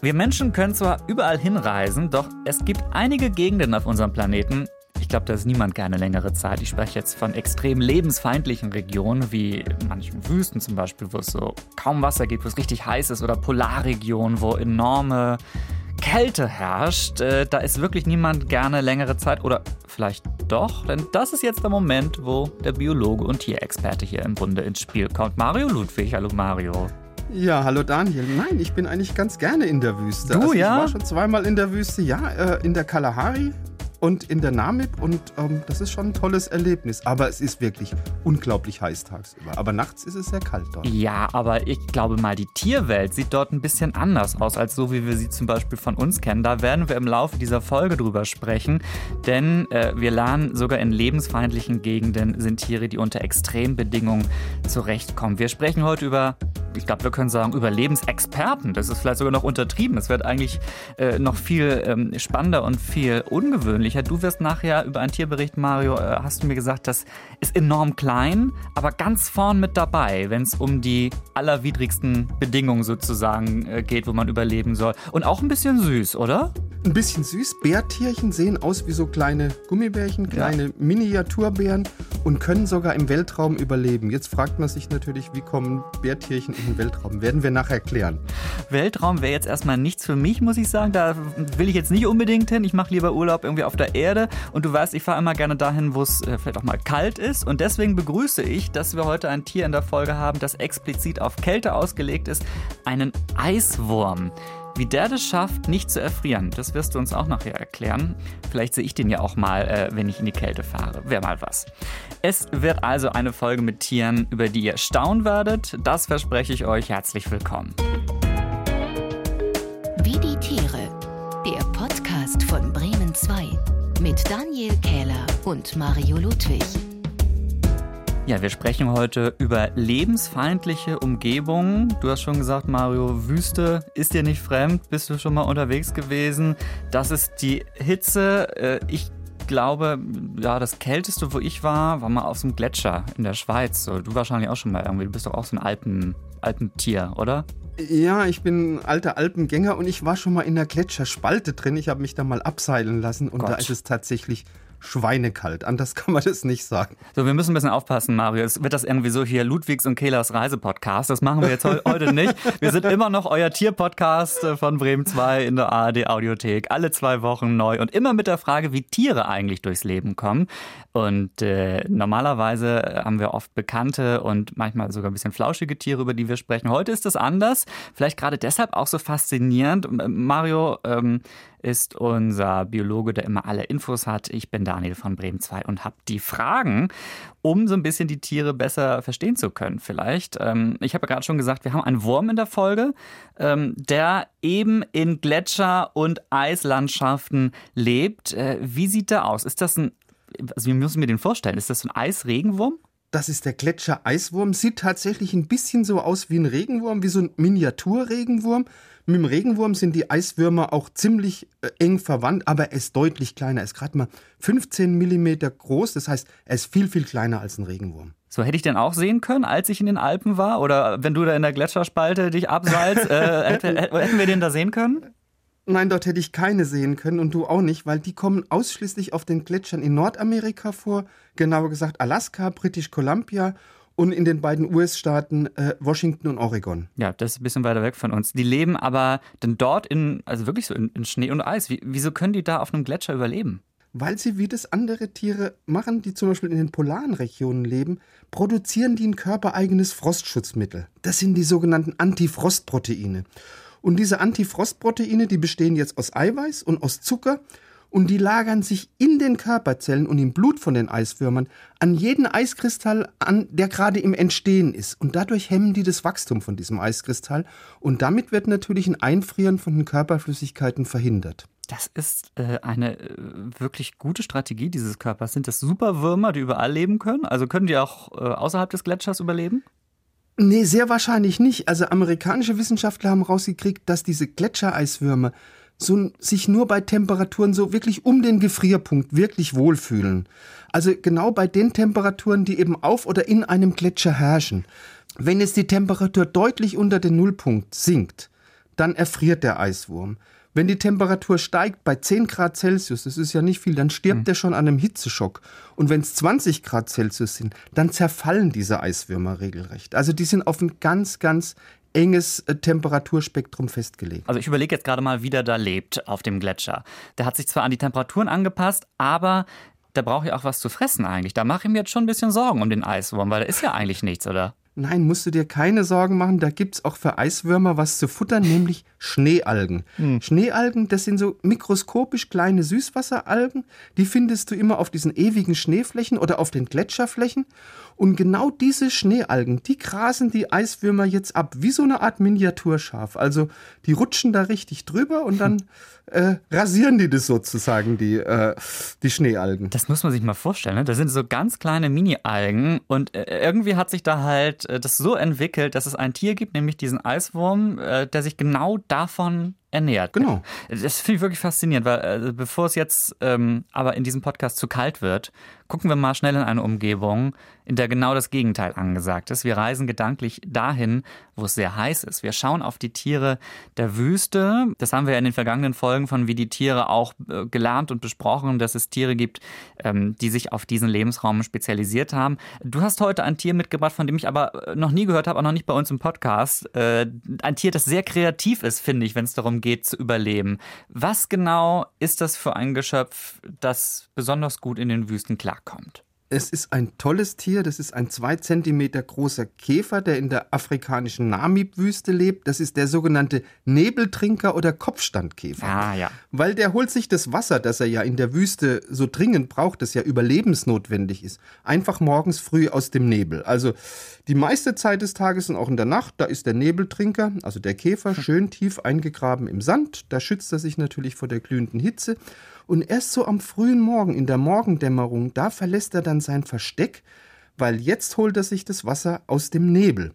Wir Menschen können zwar überall hinreisen, doch es gibt einige Gegenden auf unserem Planeten, ich glaube, da ist niemand gerne längere Zeit. Ich spreche jetzt von extrem lebensfeindlichen Regionen, wie manchen Wüsten zum Beispiel, wo es so kaum Wasser gibt, wo es richtig heiß ist, oder Polarregionen, wo enorme Kälte herrscht. Äh, da ist wirklich niemand gerne längere Zeit oder vielleicht doch, denn das ist jetzt der Moment, wo der Biologe und Tierexperte hier im Bunde ins Spiel kommt. Mario Ludwig, hallo Mario. Ja, hallo Daniel. Nein, ich bin eigentlich ganz gerne in der Wüste. Du, also ja? Ich war schon zweimal in der Wüste, ja, äh, in der Kalahari und in der Namib und ähm, das ist schon ein tolles Erlebnis. Aber es ist wirklich unglaublich heiß tagsüber. Aber nachts ist es sehr kalt dort. Ja, aber ich glaube mal, die Tierwelt sieht dort ein bisschen anders aus, als so wie wir sie zum Beispiel von uns kennen. Da werden wir im Laufe dieser Folge drüber sprechen, denn äh, wir lernen, sogar in lebensfeindlichen Gegenden sind Tiere, die unter Extrembedingungen zurechtkommen. Wir sprechen heute über ich glaube, wir können sagen, Überlebensexperten. Das ist vielleicht sogar noch untertrieben. Das wird eigentlich äh, noch viel ähm, spannender und viel ungewöhnlicher. Du wirst nachher über ein Tier berichten, Mario. Äh, hast du mir gesagt, das ist enorm klein, aber ganz vorn mit dabei, wenn es um die allerwidrigsten Bedingungen sozusagen äh, geht, wo man überleben soll. Und auch ein bisschen süß, oder? Ein bisschen süß. Bärtierchen sehen aus wie so kleine Gummibärchen, kleine ja. Miniaturbären und können sogar im Weltraum überleben. Jetzt fragt man sich natürlich, wie kommen Bärtierchen in den Weltraum? Werden wir nachher klären. Weltraum wäre jetzt erstmal nichts für mich, muss ich sagen. Da will ich jetzt nicht unbedingt hin. Ich mache lieber Urlaub irgendwie auf der Erde. Und du weißt, ich fahre immer gerne dahin, wo es äh, vielleicht auch mal kalt ist. Und deswegen begrüße ich, dass wir heute ein Tier in der Folge haben, das explizit auf Kälte ausgelegt ist. Einen Eiswurm. Wie der das schafft, nicht zu erfrieren, das wirst du uns auch nachher erklären. Vielleicht sehe ich den ja auch mal, äh, wenn ich in die Kälte fahre. Wäre mal was. Es wird also eine Folge mit Tieren, über die ihr staunen werdet. Das verspreche ich euch. Herzlich willkommen. Wie die Tiere. Der Podcast von Bremen 2 mit Daniel Kähler und Mario Ludwig. Ja, wir sprechen heute über lebensfeindliche Umgebungen. Du hast schon gesagt, Mario, Wüste ist dir nicht fremd. Bist du schon mal unterwegs gewesen? Das ist die Hitze. Äh, ich glaube, ja, das kälteste, wo ich war, war mal auf so einem Gletscher in der Schweiz. Du wahrscheinlich auch schon mal irgendwie. Du bist doch auch so ein Alpen, Alpentier, oder? Ja, ich bin alter Alpengänger und ich war schon mal in der Gletscherspalte drin. Ich habe mich da mal abseilen lassen und Gott. da ist es tatsächlich schweinekalt. Anders kann man das nicht sagen. So, wir müssen ein bisschen aufpassen, Mario. Es wird das irgendwie so hier Ludwigs und Kehlers Reisepodcast. Das machen wir jetzt heute nicht. Wir sind immer noch euer Tierpodcast äh, von Bremen 2 in der ARD Audiothek. Alle zwei Wochen neu und immer mit der Frage, wie Tiere eigentlich durchs Leben kommen. Und äh, normalerweise haben wir oft bekannte und manchmal sogar ein bisschen flauschige Tiere, über die wir sprechen. Heute ist das anders. Vielleicht gerade deshalb auch so faszinierend. Mario, ähm, ist unser Biologe, der immer alle Infos hat. Ich bin Daniel von Bremen 2 und habe die Fragen, um so ein bisschen die Tiere besser verstehen zu können vielleicht. Ähm, ich habe ja gerade schon gesagt, wir haben einen Wurm in der Folge, ähm, der eben in Gletscher- und Eislandschaften lebt. Äh, wie sieht der aus? Ist das ein, also wie müssen wir den vorstellen? Ist das ein Eisregenwurm? Das ist der Gletscher-Eiswurm. Sieht tatsächlich ein bisschen so aus wie ein Regenwurm, wie so ein Miniaturregenwurm. Mit dem Regenwurm sind die Eiswürmer auch ziemlich äh, eng verwandt, aber er ist deutlich kleiner. Er ist gerade mal 15 Millimeter groß. Das heißt, er ist viel, viel kleiner als ein Regenwurm. So hätte ich den auch sehen können, als ich in den Alpen war? Oder wenn du da in der Gletscherspalte dich abseilst, äh, hätten wir den da sehen können? Nein, dort hätte ich keine sehen können und du auch nicht, weil die kommen ausschließlich auf den Gletschern in Nordamerika vor, genauer gesagt Alaska, British Columbia und in den beiden US-Staaten äh, Washington und Oregon. Ja, das ist ein bisschen weiter weg von uns. Die leben aber dann dort in, also wirklich so in, in Schnee und Eis. Wie, wieso können die da auf einem Gletscher überleben? Weil sie, wie das andere Tiere machen, die zum Beispiel in den polaren Regionen leben, produzieren die ein körpereigenes Frostschutzmittel. Das sind die sogenannten Antifrostproteine. Und diese Antifrostproteine, die bestehen jetzt aus Eiweiß und aus Zucker und die lagern sich in den Körperzellen und im Blut von den Eiswürmern an jeden Eiskristall an, der gerade im Entstehen ist. Und dadurch hemmen die das Wachstum von diesem Eiskristall. Und damit wird natürlich ein Einfrieren von den Körperflüssigkeiten verhindert. Das ist äh, eine äh, wirklich gute Strategie dieses Körpers. Sind das Superwürmer, die überall leben können? Also können die auch äh, außerhalb des Gletschers überleben? Nee, sehr wahrscheinlich nicht. Also amerikanische Wissenschaftler haben rausgekriegt, dass diese Gletschereiswürmer so, sich nur bei Temperaturen so wirklich um den Gefrierpunkt wirklich wohlfühlen. Also genau bei den Temperaturen, die eben auf oder in einem Gletscher herrschen. Wenn jetzt die Temperatur deutlich unter den Nullpunkt sinkt, dann erfriert der Eiswurm. Wenn die Temperatur steigt bei 10 Grad Celsius, das ist ja nicht viel, dann stirbt mhm. er schon an einem Hitzeschock. Und wenn es 20 Grad Celsius sind, dann zerfallen diese Eiswürmer regelrecht. Also die sind auf ein ganz, ganz enges äh, Temperaturspektrum festgelegt. Also ich überlege jetzt gerade mal, wie der da lebt auf dem Gletscher. Der hat sich zwar an die Temperaturen angepasst, aber der braucht ja auch was zu fressen eigentlich. Da mache ich mir jetzt schon ein bisschen Sorgen um den Eiswurm, weil da ist ja eigentlich nichts, oder? Nein, musst du dir keine Sorgen machen, da gibt es auch für Eiswürmer was zu futtern, nämlich Schneealgen. Hm. Schneealgen, das sind so mikroskopisch kleine Süßwasseralgen, die findest du immer auf diesen ewigen Schneeflächen oder auf den Gletscherflächen. Und genau diese Schneealgen, die grasen die Eiswürmer jetzt ab, wie so eine Art Miniaturschaf. Also die rutschen da richtig drüber und dann äh, rasieren die das sozusagen, die, äh, die Schneealgen. Das muss man sich mal vorstellen. Ne? Da sind so ganz kleine Mini-Algen und äh, irgendwie hat sich da halt äh, das so entwickelt, dass es ein Tier gibt, nämlich diesen Eiswurm, äh, der sich genau davon ernährt. Genau. Das finde ich wirklich faszinierend, weil äh, bevor es jetzt ähm, aber in diesem Podcast zu kalt wird, gucken wir mal schnell in eine Umgebung, in der genau das Gegenteil angesagt ist. Wir reisen gedanklich dahin, wo es sehr heiß ist. Wir schauen auf die Tiere der Wüste. Das haben wir ja in den vergangenen Folgen von Wie die Tiere auch äh, gelernt und besprochen, dass es Tiere gibt, ähm, die sich auf diesen Lebensraum spezialisiert haben. Du hast heute ein Tier mitgebracht, von dem ich aber äh, noch nie gehört habe, auch noch nicht bei uns im Podcast. Äh, ein Tier, das sehr kreativ ist, finde ich, wenn es darum geht zu überleben. Was genau ist das für ein Geschöpf, das besonders gut in den Wüsten klarkommt? Es ist ein tolles Tier. Das ist ein zwei Zentimeter großer Käfer, der in der afrikanischen Namib-Wüste lebt. Das ist der sogenannte Nebeltrinker oder Kopfstandkäfer. Ah, ja. Weil der holt sich das Wasser, das er ja in der Wüste so dringend braucht, das ja überlebensnotwendig ist, einfach morgens früh aus dem Nebel. Also die meiste Zeit des Tages und auch in der Nacht, da ist der Nebeltrinker, also der Käfer, schön tief eingegraben im Sand. Da schützt er sich natürlich vor der glühenden Hitze. Und erst so am frühen Morgen, in der Morgendämmerung, da verlässt er dann sein Versteck, weil jetzt holt er sich das Wasser aus dem Nebel.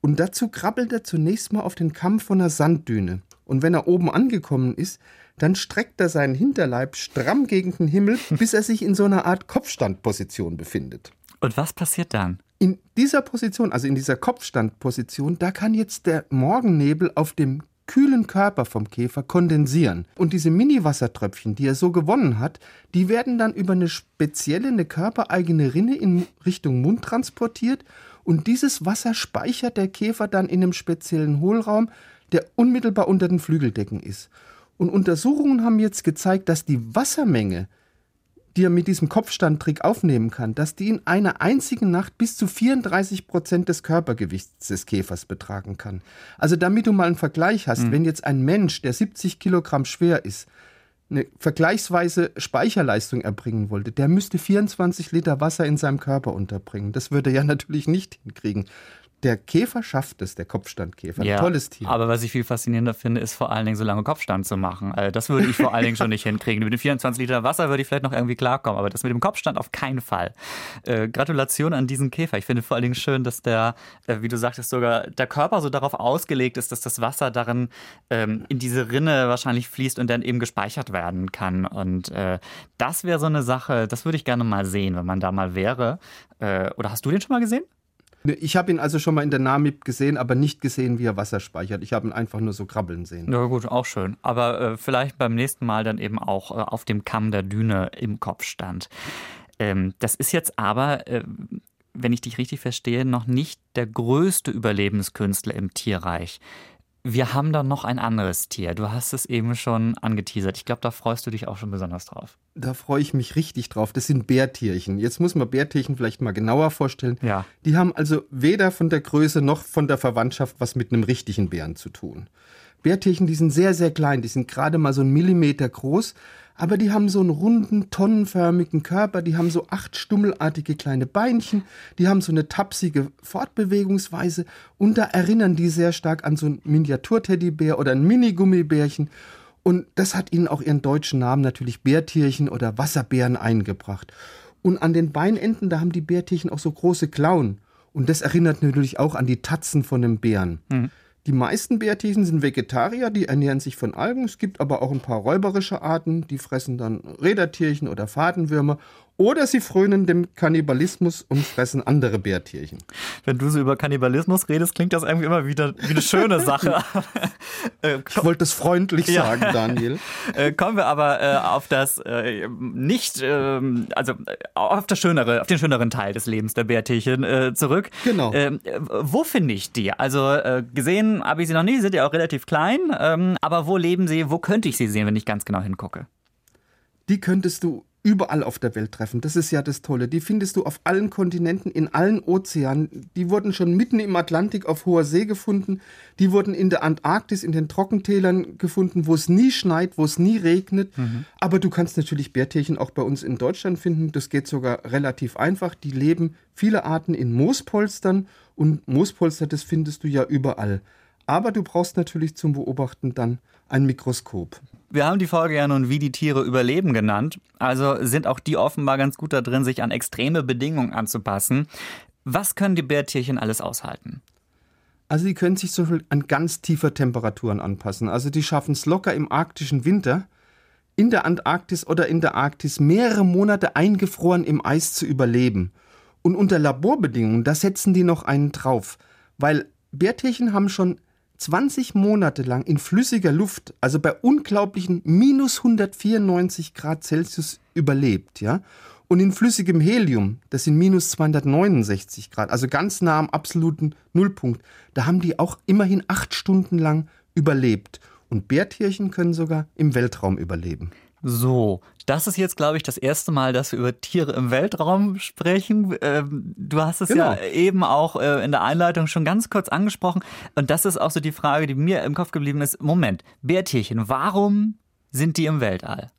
Und dazu krabbelt er zunächst mal auf den Kamm von einer Sanddüne. Und wenn er oben angekommen ist, dann streckt er seinen Hinterleib stramm gegen den Himmel, bis er sich in so einer Art Kopfstandposition befindet. Und was passiert dann? In dieser Position, also in dieser Kopfstandposition, da kann jetzt der Morgennebel auf dem kühlen Körper vom Käfer kondensieren. Und diese Mini-Wassertröpfchen, die er so gewonnen hat, die werden dann über eine spezielle, eine körpereigene Rinne in Richtung Mund transportiert. Und dieses Wasser speichert der Käfer dann in einem speziellen Hohlraum, der unmittelbar unter den Flügeldecken ist. Und Untersuchungen haben jetzt gezeigt, dass die Wassermenge die er mit diesem Kopfstandtrick aufnehmen kann, dass die in einer einzigen Nacht bis zu 34 Prozent des Körpergewichts des Käfers betragen kann. Also damit du mal einen Vergleich hast, mhm. wenn jetzt ein Mensch, der 70 Kilogramm schwer ist, eine vergleichsweise Speicherleistung erbringen wollte, der müsste 24 Liter Wasser in seinem Körper unterbringen. Das würde er ja natürlich nicht hinkriegen der Käfer schafft es, der Kopfstandkäfer. Ja, Ein tolles Tier. Aber was ich viel faszinierender finde, ist vor allen Dingen so lange Kopfstand zu machen. Also das würde ich vor allen Dingen schon nicht hinkriegen. Mit den 24 Liter Wasser würde ich vielleicht noch irgendwie klarkommen, aber das mit dem Kopfstand auf keinen Fall. Äh, Gratulation an diesen Käfer. Ich finde vor allen Dingen schön, dass der, äh, wie du sagtest, sogar der Körper so darauf ausgelegt ist, dass das Wasser darin ähm, in diese Rinne wahrscheinlich fließt und dann eben gespeichert werden kann. Und äh, das wäre so eine Sache, das würde ich gerne mal sehen, wenn man da mal wäre. Äh, oder hast du den schon mal gesehen? Ich habe ihn also schon mal in der Namib gesehen, aber nicht gesehen, wie er Wasser speichert. Ich habe ihn einfach nur so krabbeln sehen. Ja gut, auch schön. Aber äh, vielleicht beim nächsten Mal dann eben auch äh, auf dem Kamm der Düne im Kopfstand. Ähm, das ist jetzt aber, äh, wenn ich dich richtig verstehe, noch nicht der größte Überlebenskünstler im Tierreich. Wir haben da noch ein anderes Tier. Du hast es eben schon angeteasert. Ich glaube, da freust du dich auch schon besonders drauf. Da freue ich mich richtig drauf. Das sind Bärtierchen. Jetzt muss man Bärtierchen vielleicht mal genauer vorstellen. Ja. Die haben also weder von der Größe noch von der Verwandtschaft was mit einem richtigen Bären zu tun. Bärtierchen, die sind sehr, sehr klein. Die sind gerade mal so einen Millimeter groß aber die haben so einen runden, tonnenförmigen Körper, die haben so acht stummelartige kleine Beinchen, die haben so eine tapsige Fortbewegungsweise und da erinnern die sehr stark an so einen Miniaturteddybär oder ein Mini-Gummibärchen. Und das hat ihnen auch ihren deutschen Namen natürlich Bärtierchen oder Wasserbären eingebracht. Und an den Beinenden, da haben die Bärtierchen auch so große Klauen. Und das erinnert natürlich auch an die Tatzen von einem Bären. Mhm. Die meisten Bärtierchen sind Vegetarier, die ernähren sich von Algen. Es gibt aber auch ein paar räuberische Arten, die fressen dann Rädertierchen oder Fadenwürmer. Oder sie frönen dem Kannibalismus und fressen andere Bärtierchen. Wenn du so über Kannibalismus redest, klingt das irgendwie immer wieder wie eine schöne Sache. Äh, ich wollte es freundlich ja. sagen, Daniel. Äh, kommen wir aber äh, auf das äh, nicht, ähm, also äh, auf das schönere, auf den schöneren Teil des Lebens der Bärtierchen äh, zurück. Genau. Ähm, wo finde ich die? Also gesehen habe ich sie noch nie, sind ja auch relativ klein. Ähm, aber wo leben sie? Wo könnte ich sie sehen, wenn ich ganz genau hingucke? Die könntest du überall auf der Welt treffen. Das ist ja das Tolle. Die findest du auf allen Kontinenten, in allen Ozeanen. Die wurden schon mitten im Atlantik auf hoher See gefunden. Die wurden in der Antarktis, in den Trockentälern gefunden, wo es nie schneit, wo es nie regnet. Mhm. Aber du kannst natürlich Bärtierchen auch bei uns in Deutschland finden. Das geht sogar relativ einfach. Die leben viele Arten in Moospolstern und Moospolster, das findest du ja überall. Aber du brauchst natürlich zum Beobachten dann ein Mikroskop. Wir haben die Folge ja nun wie die Tiere überleben genannt. Also sind auch die offenbar ganz gut da drin, sich an extreme Bedingungen anzupassen. Was können die Bärtierchen alles aushalten? Also die können sich so an ganz tiefer Temperaturen anpassen. Also die schaffen es locker im arktischen Winter, in der Antarktis oder in der Arktis mehrere Monate eingefroren im Eis zu überleben. Und unter Laborbedingungen, da setzen die noch einen drauf. Weil Bärtierchen haben schon 20 Monate lang in flüssiger Luft, also bei unglaublichen minus 194 Grad Celsius überlebt, ja. Und in flüssigem Helium, das sind minus 269 Grad, also ganz nah am absoluten Nullpunkt, da haben die auch immerhin acht Stunden lang überlebt. Und Bärtierchen können sogar im Weltraum überleben. So, das ist jetzt, glaube ich, das erste Mal, dass wir über Tiere im Weltraum sprechen. Ähm, du hast es genau. ja eben auch äh, in der Einleitung schon ganz kurz angesprochen. Und das ist auch so die Frage, die mir im Kopf geblieben ist. Moment, Bärtierchen, warum sind die im Weltall?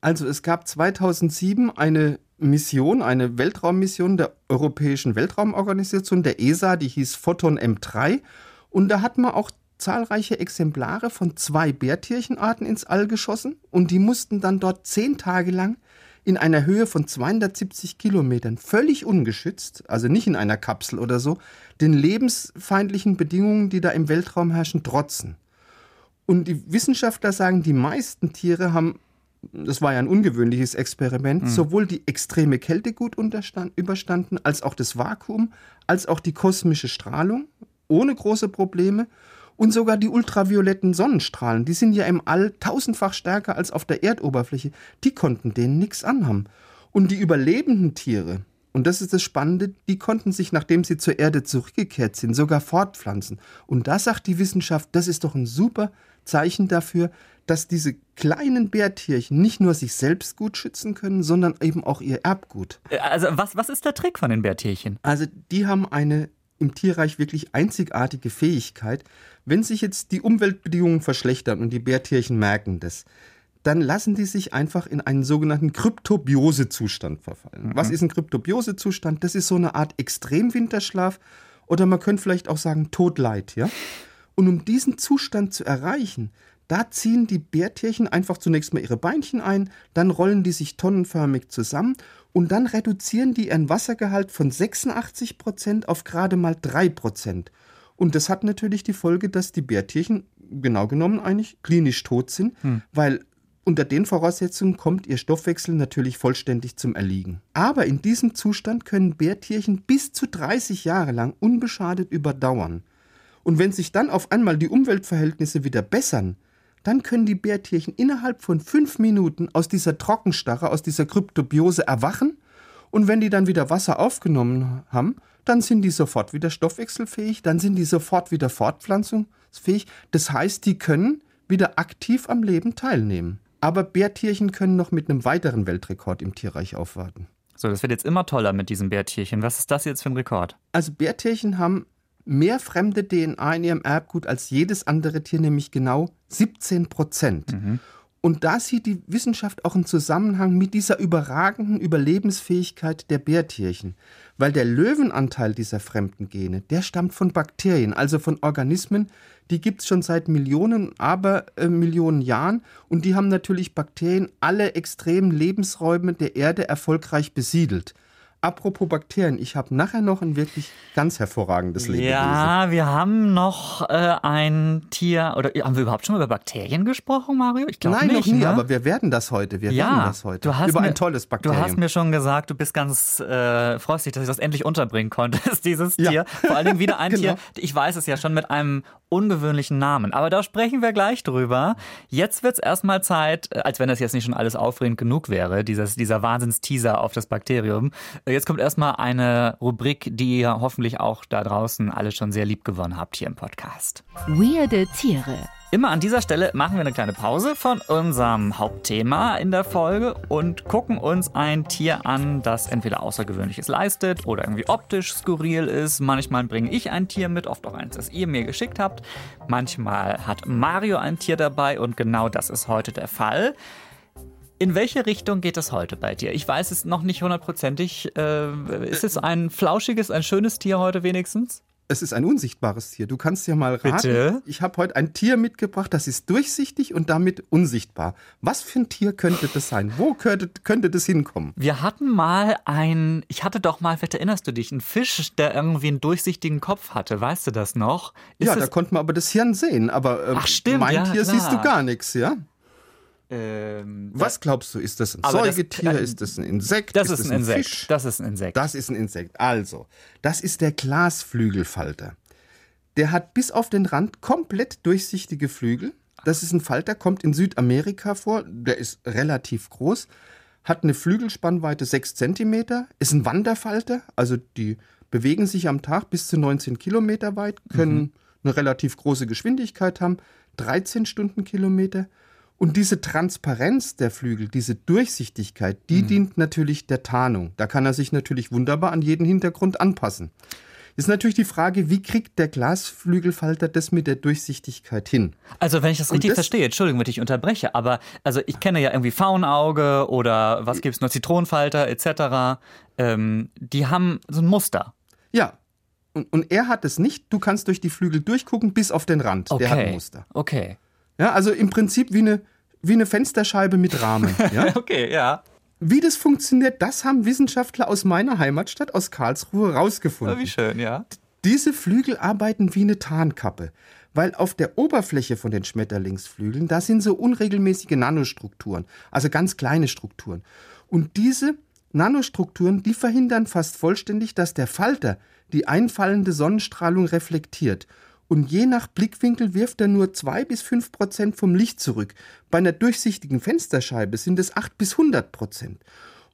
Also es gab 2007 eine Mission, eine Weltraummission der Europäischen Weltraumorganisation, der ESA, die hieß Photon M3. Und da hat man auch zahlreiche Exemplare von zwei Bärtierchenarten ins All geschossen und die mussten dann dort zehn Tage lang in einer Höhe von 270 Kilometern völlig ungeschützt, also nicht in einer Kapsel oder so, den lebensfeindlichen Bedingungen, die da im Weltraum herrschen, trotzen. Und die Wissenschaftler sagen, die meisten Tiere haben, das war ja ein ungewöhnliches Experiment, mhm. sowohl die extreme Kälte gut überstanden, als auch das Vakuum, als auch die kosmische Strahlung, ohne große Probleme. Und sogar die ultravioletten Sonnenstrahlen, die sind ja im All tausendfach stärker als auf der Erdoberfläche, die konnten denen nichts anhaben. Und die überlebenden Tiere, und das ist das Spannende, die konnten sich, nachdem sie zur Erde zurückgekehrt sind, sogar fortpflanzen. Und da sagt die Wissenschaft, das ist doch ein super Zeichen dafür, dass diese kleinen Bärtierchen nicht nur sich selbst gut schützen können, sondern eben auch ihr Erbgut. Also was, was ist der Trick von den Bärtierchen? Also die haben eine im Tierreich wirklich einzigartige Fähigkeit. Wenn sich jetzt die Umweltbedingungen verschlechtern und die Bärtierchen merken das, dann lassen die sich einfach in einen sogenannten Kryptobiosezustand verfallen. Mhm. Was ist ein Kryptobiosezustand? Das ist so eine Art Extremwinterschlaf oder man könnte vielleicht auch sagen Todleid, ja? Und um diesen Zustand zu erreichen, da ziehen die Bärtierchen einfach zunächst mal ihre Beinchen ein, dann rollen die sich tonnenförmig zusammen und dann reduzieren die ihren Wassergehalt von 86 Prozent auf gerade mal 3 Prozent. Und das hat natürlich die Folge, dass die Bärtierchen genau genommen eigentlich klinisch tot sind, hm. weil unter den Voraussetzungen kommt ihr Stoffwechsel natürlich vollständig zum Erliegen. Aber in diesem Zustand können Bärtierchen bis zu 30 Jahre lang unbeschadet überdauern. Und wenn sich dann auf einmal die Umweltverhältnisse wieder bessern, dann können die Bärtierchen innerhalb von fünf Minuten aus dieser Trockenstarre, aus dieser Kryptobiose erwachen. Und wenn die dann wieder Wasser aufgenommen haben, dann sind die sofort wieder stoffwechselfähig, dann sind die sofort wieder fortpflanzungsfähig. Das heißt, die können wieder aktiv am Leben teilnehmen. Aber Bärtierchen können noch mit einem weiteren Weltrekord im Tierreich aufwarten. So, das wird jetzt immer toller mit diesem Bärtierchen. Was ist das jetzt für ein Rekord? Also Bärtierchen haben mehr fremde DNA in ihrem Erbgut als jedes andere Tier, nämlich genau 17 Prozent. Mhm. Und da sieht die Wissenschaft auch einen Zusammenhang mit dieser überragenden Überlebensfähigkeit der Bärtierchen. Weil der Löwenanteil dieser fremden Gene, der stammt von Bakterien, also von Organismen, die gibt es schon seit Millionen, aber äh, Millionen Jahren. Und die haben natürlich Bakterien alle extremen Lebensräume der Erde erfolgreich besiedelt. Apropos Bakterien, ich habe nachher noch ein wirklich ganz hervorragendes Lebewesen. Ja, wir haben noch äh, ein Tier, oder haben wir überhaupt schon mal über Bakterien gesprochen, Mario? Ich glaube nicht. Nein, noch nie, ne? aber wir werden das heute. Wir ja, werden das heute. Du hast über mir, ein tolles Bakterium. Du hast mir schon gesagt, du bist ganz äh, frostig, dass ich das endlich unterbringen konnte, dieses ja. Tier. Vor allen Dingen wieder ein genau. Tier, ich weiß es ja schon, mit einem ungewöhnlichen Namen. Aber da sprechen wir gleich drüber. Jetzt wird es erstmal Zeit, äh, als wenn das jetzt nicht schon alles aufregend genug wäre, dieses, dieser Wahnsinnsteaser auf das Bakterium. Jetzt kommt erstmal eine Rubrik, die ihr hoffentlich auch da draußen alle schon sehr lieb gewonnen habt hier im Podcast. Weirde Tiere. Immer an dieser Stelle machen wir eine kleine Pause von unserem Hauptthema in der Folge und gucken uns ein Tier an, das entweder Außergewöhnliches leistet oder irgendwie optisch skurril ist. Manchmal bringe ich ein Tier mit, oft auch eins, das ihr mir geschickt habt. Manchmal hat Mario ein Tier dabei und genau das ist heute der Fall. In welche Richtung geht es heute bei dir? Ich weiß es noch nicht hundertprozentig. Äh, ist es ein flauschiges, ein schönes Tier heute wenigstens? Es ist ein unsichtbares Tier. Du kannst ja mal raten. Bitte? Ich habe heute ein Tier mitgebracht, das ist durchsichtig und damit unsichtbar. Was für ein Tier könnte das sein? Wo könnte, könnte das hinkommen? Wir hatten mal ein, ich hatte doch mal, vielleicht erinnerst du dich, einen Fisch, der irgendwie einen durchsichtigen Kopf hatte. Weißt du das noch? Ist ja, da konnte man aber das Hirn sehen. Aber äh, Ach, stimmt, mein ja, Tier klar. siehst du gar nichts, ja? Ähm, Was glaubst du? Ist das ein Säugetier? Das, ist das ein Insekt? Das ist, ist ein, ein Insekt. Fisch? Das ist ein Insekt. Das ist ein Insekt. Also, das ist der Glasflügelfalter. Der hat bis auf den Rand komplett durchsichtige Flügel. Das ist ein Falter, kommt in Südamerika vor. Der ist relativ groß, hat eine Flügelspannweite 6 cm, ist ein Wanderfalter, also die bewegen sich am Tag bis zu 19 Kilometer weit, können mhm. eine relativ große Geschwindigkeit haben, 13 Stundenkilometer. Und diese Transparenz der Flügel, diese Durchsichtigkeit, die mhm. dient natürlich der Tarnung. Da kann er sich natürlich wunderbar an jeden Hintergrund anpassen. Ist natürlich die Frage, wie kriegt der Glasflügelfalter das mit der Durchsichtigkeit hin? Also, wenn ich das richtig das, verstehe, Entschuldigung, wenn ich unterbreche, aber also ich kenne ja irgendwie Faunauge oder was gibt es noch, Zitronenfalter etc. Ähm, die haben so ein Muster. Ja, und, und, er hat es nicht. Du kannst durch die Flügel durchgucken bis auf den Rand. Okay. Der hat ein Muster. Okay. Ja, also im Prinzip wie eine, wie eine Fensterscheibe mit Rahmen. Ja? okay, ja. Wie das funktioniert, das haben Wissenschaftler aus meiner Heimatstadt, aus Karlsruhe, rausgefunden. Oh, wie schön, ja. Diese Flügel arbeiten wie eine Tarnkappe, weil auf der Oberfläche von den Schmetterlingsflügeln, da sind so unregelmäßige Nanostrukturen, also ganz kleine Strukturen. Und diese Nanostrukturen, die verhindern fast vollständig, dass der Falter die einfallende Sonnenstrahlung reflektiert und je nach Blickwinkel wirft er nur 2 bis 5 Prozent vom Licht zurück. Bei einer durchsichtigen Fensterscheibe sind es 8 bis 100 Prozent.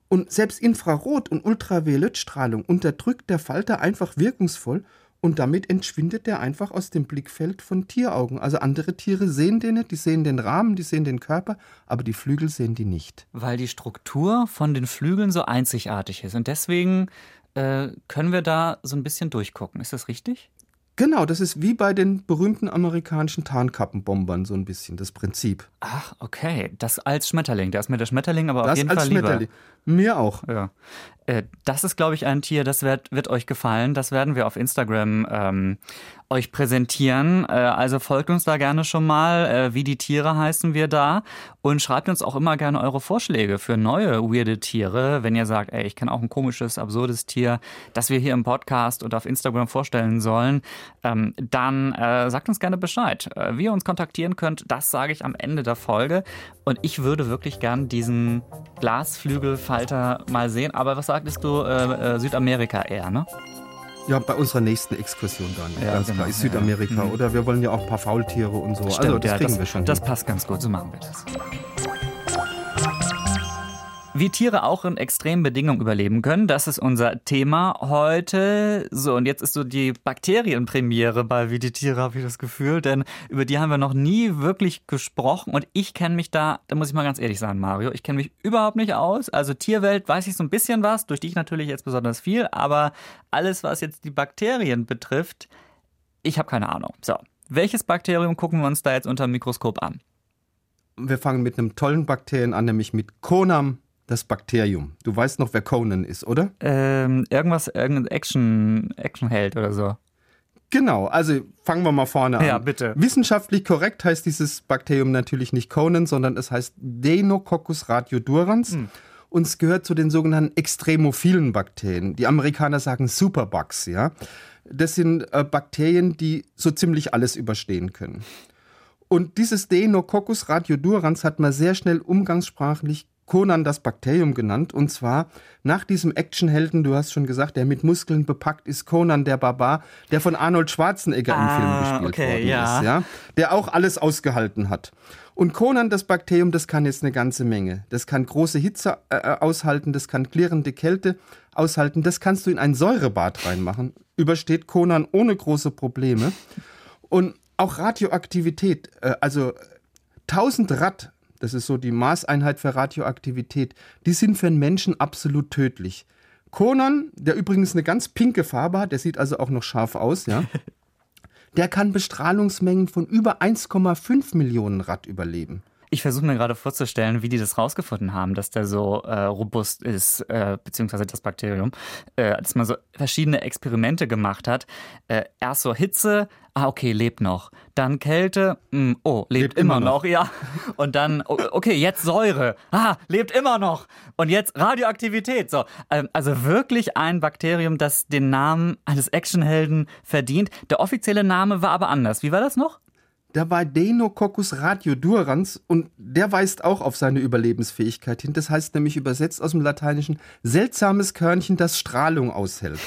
Und selbst Infrarot- und Ultraviolettstrahlung unterdrückt der Falter einfach wirkungsvoll und damit entschwindet er einfach aus dem Blickfeld von Tieraugen. Also andere Tiere sehen den nicht, die sehen den Rahmen, die sehen den Körper, aber die Flügel sehen die nicht. Weil die Struktur von den Flügeln so einzigartig ist und deswegen äh, können wir da so ein bisschen durchgucken. Ist das richtig? Genau, das ist wie bei den berühmten amerikanischen Tarnkappenbombern so ein bisschen das Prinzip. Ach, okay. Das als Schmetterling. Da ist mir der Schmetterling aber das auf jeden als Fall lieber. Mir auch. Ja. Äh, das ist, glaube ich, ein Tier, das wird, wird euch gefallen. Das werden wir auf Instagram ähm, euch präsentieren. Äh, also folgt uns da gerne schon mal. Äh, wie die Tiere heißen wir da. Und schreibt uns auch immer gerne eure Vorschläge für neue weirde Tiere. Wenn ihr sagt, ey, ich kenne auch ein komisches, absurdes Tier, das wir hier im Podcast und auf Instagram vorstellen sollen, ähm, dann äh, sagt uns gerne Bescheid. Äh, wie ihr uns kontaktieren könnt, das sage ich am Ende der Folge. Und ich würde wirklich gern diesen Glasflügelfalter mal sehen. Aber was sagtest du? Äh, Südamerika eher, ne? Ja, bei unserer nächsten Exkursion dann. Ja, ganz genau, klar. Ist Südamerika. Ja. Mhm. Oder wir wollen ja auch ein paar Faultiere und so. Stimmt, also das ja, kriegen das, wir schon. Das hin. passt ganz gut, so machen wir das. Wie Tiere auch in extremen Bedingungen überleben können, das ist unser Thema heute. So, und jetzt ist so die Bakterienpremiere bei Wie die Tiere, habe ich das Gefühl, denn über die haben wir noch nie wirklich gesprochen und ich kenne mich da, da muss ich mal ganz ehrlich sein, Mario, ich kenne mich überhaupt nicht aus. Also Tierwelt weiß ich so ein bisschen was, durch dich natürlich jetzt besonders viel, aber alles, was jetzt die Bakterien betrifft, ich habe keine Ahnung. So, welches Bakterium gucken wir uns da jetzt unter dem Mikroskop an? Wir fangen mit einem tollen Bakterien an, nämlich mit Conam das Bakterium. Du weißt noch, wer Conan ist, oder? Ähm, irgendwas, irgendein Action, Actionheld oder so. Genau, also fangen wir mal vorne an. Ja, bitte. Wissenschaftlich korrekt heißt dieses Bakterium natürlich nicht Conan, sondern es heißt Deinococcus radiodurans. Mhm. und es gehört zu den sogenannten extremophilen Bakterien. Die Amerikaner sagen Superbugs, ja. Das sind äh, Bakterien, die so ziemlich alles überstehen können. Und dieses Deinococcus radiodurans hat man sehr schnell umgangssprachlich Conan das Bakterium genannt. Und zwar nach diesem Actionhelden, du hast schon gesagt, der mit Muskeln bepackt ist, Conan der Barbar, der von Arnold Schwarzenegger ah, im Film gespielt okay, worden ja. ist, ja, der auch alles ausgehalten hat. Und Conan, das Bakterium, das kann jetzt eine ganze Menge. Das kann große Hitze äh, äh, aushalten, das kann klirrende Kälte aushalten, das kannst du in ein Säurebad reinmachen. Übersteht Conan ohne große Probleme. Und auch Radioaktivität, äh, also 1000 Rad das ist so die Maßeinheit für Radioaktivität, die sind für einen Menschen absolut tödlich. Conan, der übrigens eine ganz pinke Farbe hat, der sieht also auch noch scharf aus, ja. Der kann Bestrahlungsmengen von über 1,5 Millionen Rad überleben. Ich versuche mir gerade vorzustellen, wie die das rausgefunden haben, dass der so äh, robust ist, äh, beziehungsweise das Bakterium, äh, dass man so verschiedene Experimente gemacht hat. Äh, erst so Hitze, ah, okay, lebt noch. Dann Kälte, mh, hm, oh, lebt, lebt immer, immer noch. noch. ja. Und dann, okay, jetzt Säure, ah, lebt immer noch. Und jetzt Radioaktivität, so. Ähm, also wirklich ein Bakterium, das den Namen eines Actionhelden verdient. Der offizielle Name war aber anders. Wie war das noch? Der war Deinococcus radiodurans und der weist auch auf seine Überlebensfähigkeit hin. Das heißt nämlich übersetzt aus dem Lateinischen seltsames Körnchen, das Strahlung aushält.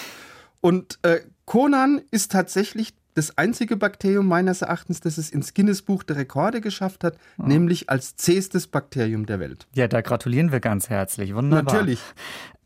Und äh, Conan ist tatsächlich das einzige Bakterium meines Erachtens, das es ins Guinness-Buch der Rekorde geschafft hat, oh. nämlich als zähstes Bakterium der Welt. Ja, da gratulieren wir ganz herzlich. Wunderbar. Natürlich.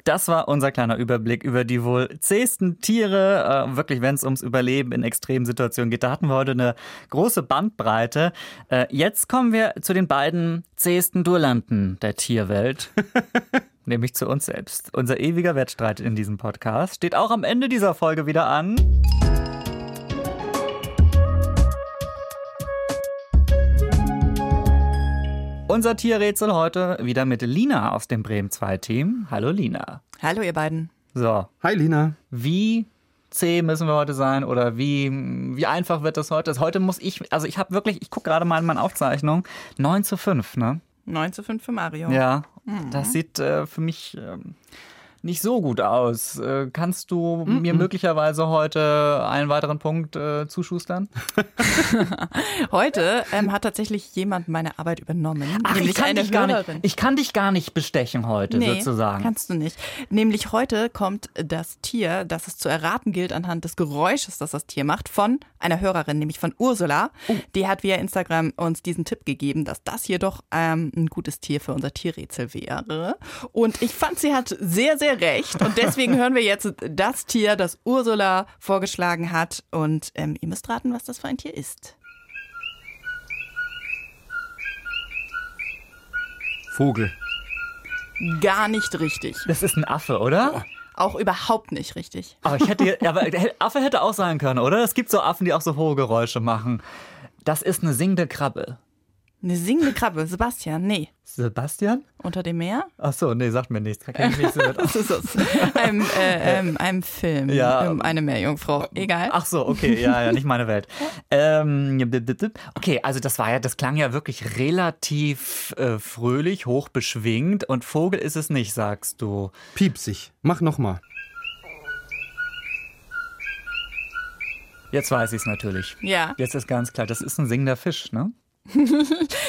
Das war unser kleiner Überblick über die wohl zähesten Tiere, äh, wirklich wenn es ums Überleben in extremen Situationen geht. Da hatten wir heute eine große Bandbreite. Äh, jetzt kommen wir zu den beiden zähesten Durlanden der Tierwelt. nämlich zu uns selbst. Unser ewiger Wettstreit in diesem Podcast steht auch am Ende dieser Folge wieder an. Unser Tierrätsel heute wieder mit Lina aus dem Bremen 2 Team. Hallo Lina. Hallo ihr beiden. So. Hi Lina. Wie zäh müssen wir heute sein oder wie, wie einfach wird das heute? Heute muss ich, also ich habe wirklich, ich gucke gerade mal in meine Aufzeichnung, 9 zu 5, ne? 9 zu 5 für Mario. Ja, mhm. das sieht äh, für mich ähm, nicht so gut aus. Äh, kannst du mm -mm. mir möglicherweise heute einen weiteren Punkt äh, zuschustern? heute ähm, hat tatsächlich jemand meine Arbeit übernommen. Ach, nämlich ich kann, eine dich gar nicht, ich kann dich gar nicht bestechen heute, nee, sozusagen. Kannst du nicht. Nämlich heute kommt das Tier, das es zu erraten gilt anhand des Geräusches, das das Tier macht, von einer Hörerin, nämlich von Ursula. Oh. Die hat via Instagram uns diesen Tipp gegeben, dass das hier doch ähm, ein gutes Tier für unser Tierrätsel wäre. Und ich fand, sie hat sehr, sehr sehr recht. Und deswegen hören wir jetzt das Tier, das Ursula vorgeschlagen hat. Und ähm, ihr müsst raten, was das für ein Tier ist. Vogel. Gar nicht richtig. Das ist ein Affe, oder? Auch überhaupt nicht richtig. Aber ich hätte, aber Affe hätte auch sein können, oder? Es gibt so Affen, die auch so hohe Geräusche machen. Das ist eine singende Krabbe. Eine singende Krabbe, Sebastian, nee. Sebastian? Unter dem Meer? Ach so, nee, sagt mir nichts. Kann ich nicht so das ist aus einem, äh, ähm, einem Film, ja. Ähm, eine Meerjungfrau, egal. Ach so, okay, ja, ja, nicht meine Welt. ähm, okay, also das war ja, das klang ja wirklich relativ äh, fröhlich, hochbeschwingt und Vogel ist es nicht, sagst du. Piepsig, mach nochmal. Jetzt weiß ich es natürlich. Ja. Jetzt ist ganz klar, das ist ein singender Fisch, ne?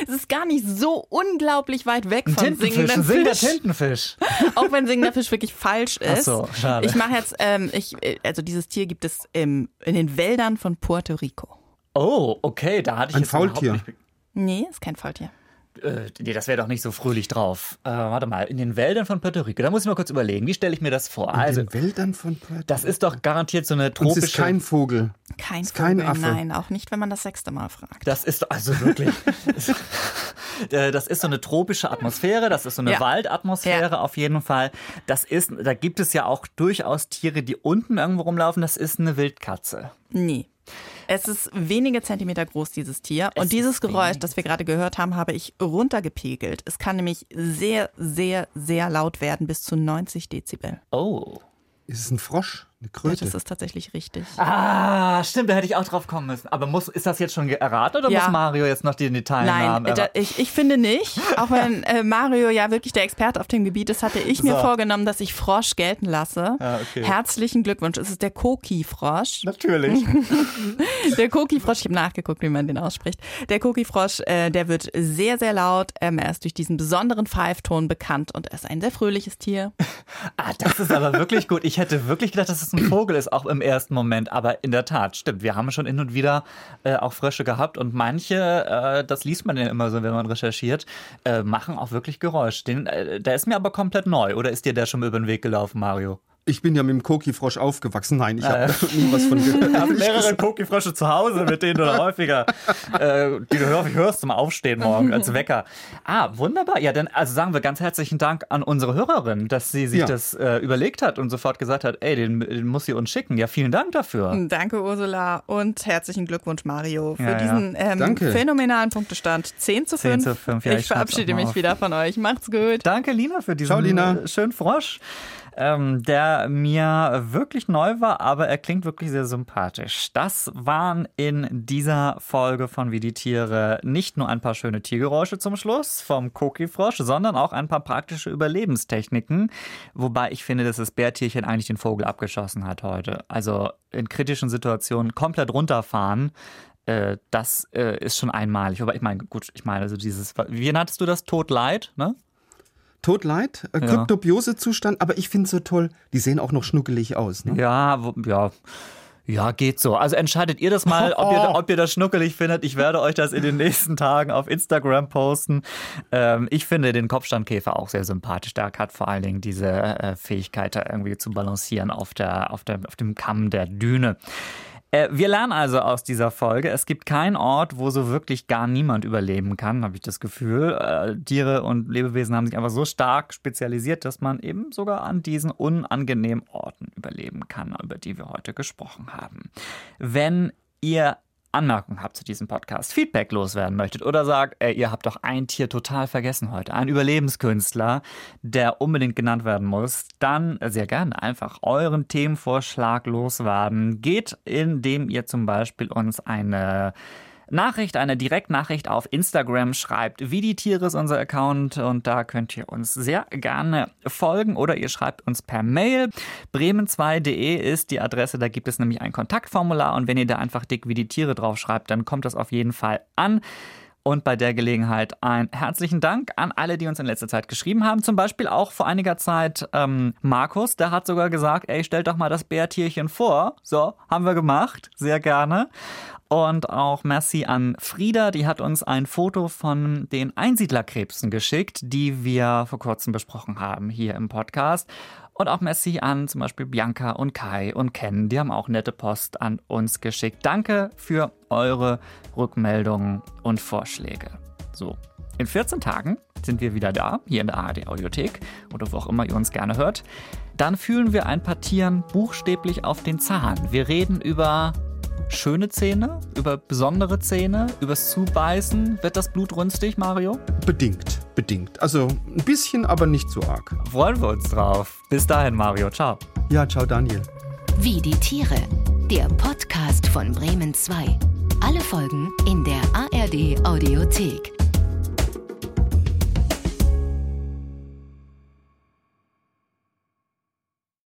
es ist gar nicht so unglaublich weit weg ein von singenden Fisch. Singender Tintenfisch. Auch wenn singender Fisch wirklich falsch ist. Ach so, schade. Ich mache jetzt, ähm, ich, also dieses Tier gibt es im, in den Wäldern von Puerto Rico. Oh, okay, da hatte ich ein jetzt Faultier. Nicht... Nee, ist kein Faultier. Äh, nee, das wäre doch nicht so fröhlich drauf. Äh, warte mal, in den Wäldern von Puerto Rico, da muss ich mal kurz überlegen, wie stelle ich mir das vor? In also, den Wäldern von Puerto Rico? Das ist doch garantiert so eine tropische... Und es ist kein Vogel. Kein ist Vogel, kein Affe. nein, auch nicht, wenn man das sechste Mal fragt. Das ist also wirklich... Äh, das ist so eine tropische Atmosphäre, das ist so eine ja. Waldatmosphäre ja. auf jeden Fall. Das ist, da gibt es ja auch durchaus Tiere, die unten irgendwo rumlaufen, das ist eine Wildkatze. Nee. Es ist wenige Zentimeter groß, dieses Tier. Es und dieses Geräusch, das wir gerade gehört haben, habe ich runtergepegelt. Es kann nämlich sehr, sehr, sehr laut werden, bis zu 90 Dezibel. Oh. Ist es ein Frosch? Eine Ja, Kröte. das ist tatsächlich richtig. Ah, stimmt, da hätte ich auch drauf kommen müssen. Aber muss, ist das jetzt schon erraten oder Ja. muss Mario jetzt noch die Nein, Teilnahmen da, erraten? ich, ich finde nicht. Auch wenn äh, Mario ja wirklich der Experte auf dem Gebiet ist, hatte ich mir So. vorgenommen, dass ich Frosch gelten lasse. Ah, okay. Herzlichen Glückwunsch. Es ist der Koki-Frosch. Natürlich. Der Koki-Frosch, ich habe nachgeguckt, wie man den ausspricht. Der Koki-Frosch, äh, der wird sehr, sehr laut. Ähm, er ist durch diesen besonderen Pfeifton bekannt und er ist ein sehr fröhliches Tier. Ah, das ist aber wirklich gut. Ich hätte wirklich gedacht, dass es ein Vogel ist, auch im ersten Moment. Aber in der Tat, stimmt. Wir haben schon hin und wieder äh, auch Frösche gehabt und manche, äh, das liest man ja immer so, wenn man recherchiert, äh, machen auch wirklich Geräusch. Den, äh, der ist mir aber komplett neu. Oder ist dir der schon über den Weg gelaufen, Mario? Ich bin ja mit dem Koki-Frosch aufgewachsen. Nein, ich habe nie was von gehört. hast mehrere Koki-Frösche zu Hause, mit denen du da häufiger, äh, die du häufig hörst zum Aufstehen morgen als Wecker. Ah, wunderbar. Ja, dann also sagen wir ganz herzlichen Dank an unsere Hörerin, dass sie sich Ja. das äh, überlegt hat und sofort gesagt hat, ey, den, den muss sie uns schicken. Ja, vielen Dank dafür. Danke, Ursula. Und herzlichen Glückwunsch, Mario, für Ja, ja. diesen ähm, Danke. phänomenalen Punktestand. 10 zu 5. 10 zu 5, ja, ich ich verabschiede mich auf. wieder von euch. Macht's gut. Danke, Lina, für diesen Ciao, Lina. äh, schönen Frosch, ähm, der mir wirklich neu war, aber er klingt wirklich sehr sympathisch. Das waren in dieser Folge von Wie die Tiere nicht nur ein paar schöne Tiergeräusche zum Schluss vom Koki-Frosch, sondern auch ein paar praktische Überlebenstechniken. Wobei ich finde, dass das Bärtierchen eigentlich den Vogel abgeschossen hat heute. Also in kritischen Situationen komplett runterfahren. äh, Das äh, ist schon einmalig. Aber ich meine, gut, ich meine, also dieses, wie nanntest du das? Todleid, ne? Todleid, äh. Kryptobiose-Zustand, aber ich finde es so toll, die sehen auch noch schnuckelig aus. Ne? Ja, wo, ja. Ja, geht so. Also entscheidet ihr das mal, ob ihr, ob ihr das schnuckelig findet. Ich werde euch das in den nächsten Tagen auf Instagram posten. Ähm, ich finde den Kopfstandkäfer auch sehr sympathisch. Der hat vor allen Dingen diese äh, Fähigkeit, da irgendwie zu balancieren auf, der, auf, der, auf dem Kamm der Düne. Äh, wir lernen also aus dieser Folge, es gibt keinen Ort, wo so wirklich gar niemand überleben kann, habe ich das Gefühl. Äh, Tiere und Lebewesen haben sich einfach so stark spezialisiert, dass man eben sogar an diesen unangenehmen Orten überleben kann, über die wir heute gesprochen haben. Wenn ihr Anmerkungen habt zu diesem Podcast, Feedback loswerden möchtet oder sagt, ey, ihr habt doch ein Tier total vergessen heute, ein Überlebenskünstler, der unbedingt genannt werden muss, dann sehr gerne einfach euren Themenvorschlag loswerden. Geht, indem ihr zum Beispiel uns eine Nachricht, eine Direktnachricht auf Instagram schreibt. Wie die Tiere ist unser Account und da könnt ihr uns sehr gerne folgen oder ihr schreibt uns per Mail. Bremen2.de ist die Adresse, da gibt es nämlich ein Kontaktformular und wenn ihr da einfach dick wie die Tiere drauf schreibt, dann kommt das auf jeden Fall an. Und bei der Gelegenheit ein herzlichen Dank an alle, die uns in letzter Zeit geschrieben haben. Zum Beispiel auch vor einiger Zeit ähm, Markus, der hat sogar gesagt, ey, stellt doch mal das Bärtierchen vor. So, haben wir gemacht. Sehr gerne. Und auch merci an Frieda, die hat uns ein Foto von den Einsiedlerkrebsen geschickt, die wir vor kurzem besprochen haben hier im Podcast. Und auch merci an zum Beispiel Bianca und Kai und Ken, die haben auch nette Post an uns geschickt. Danke für eure Rückmeldungen und Vorschläge. So, in 14 Tagen sind wir wieder da, hier in der ARD Audiothek oder wo auch immer ihr uns gerne hört. Dann fühlen wir ein paar Tieren buchstäblich auf den Zahn. Wir reden über schöne Zähne, über besondere Zähne, übers Zubeißen. Wird das Blut rünstig, Mario? Bedingt, bedingt. Also ein bisschen, aber nicht so arg. Freuen wir uns drauf. Bis dahin, Mario. Ciao. Ja, ciao Daniel. Wie die Tiere. Der Podcast von Bremen 2. Alle Folgen in der ARD Audiothek.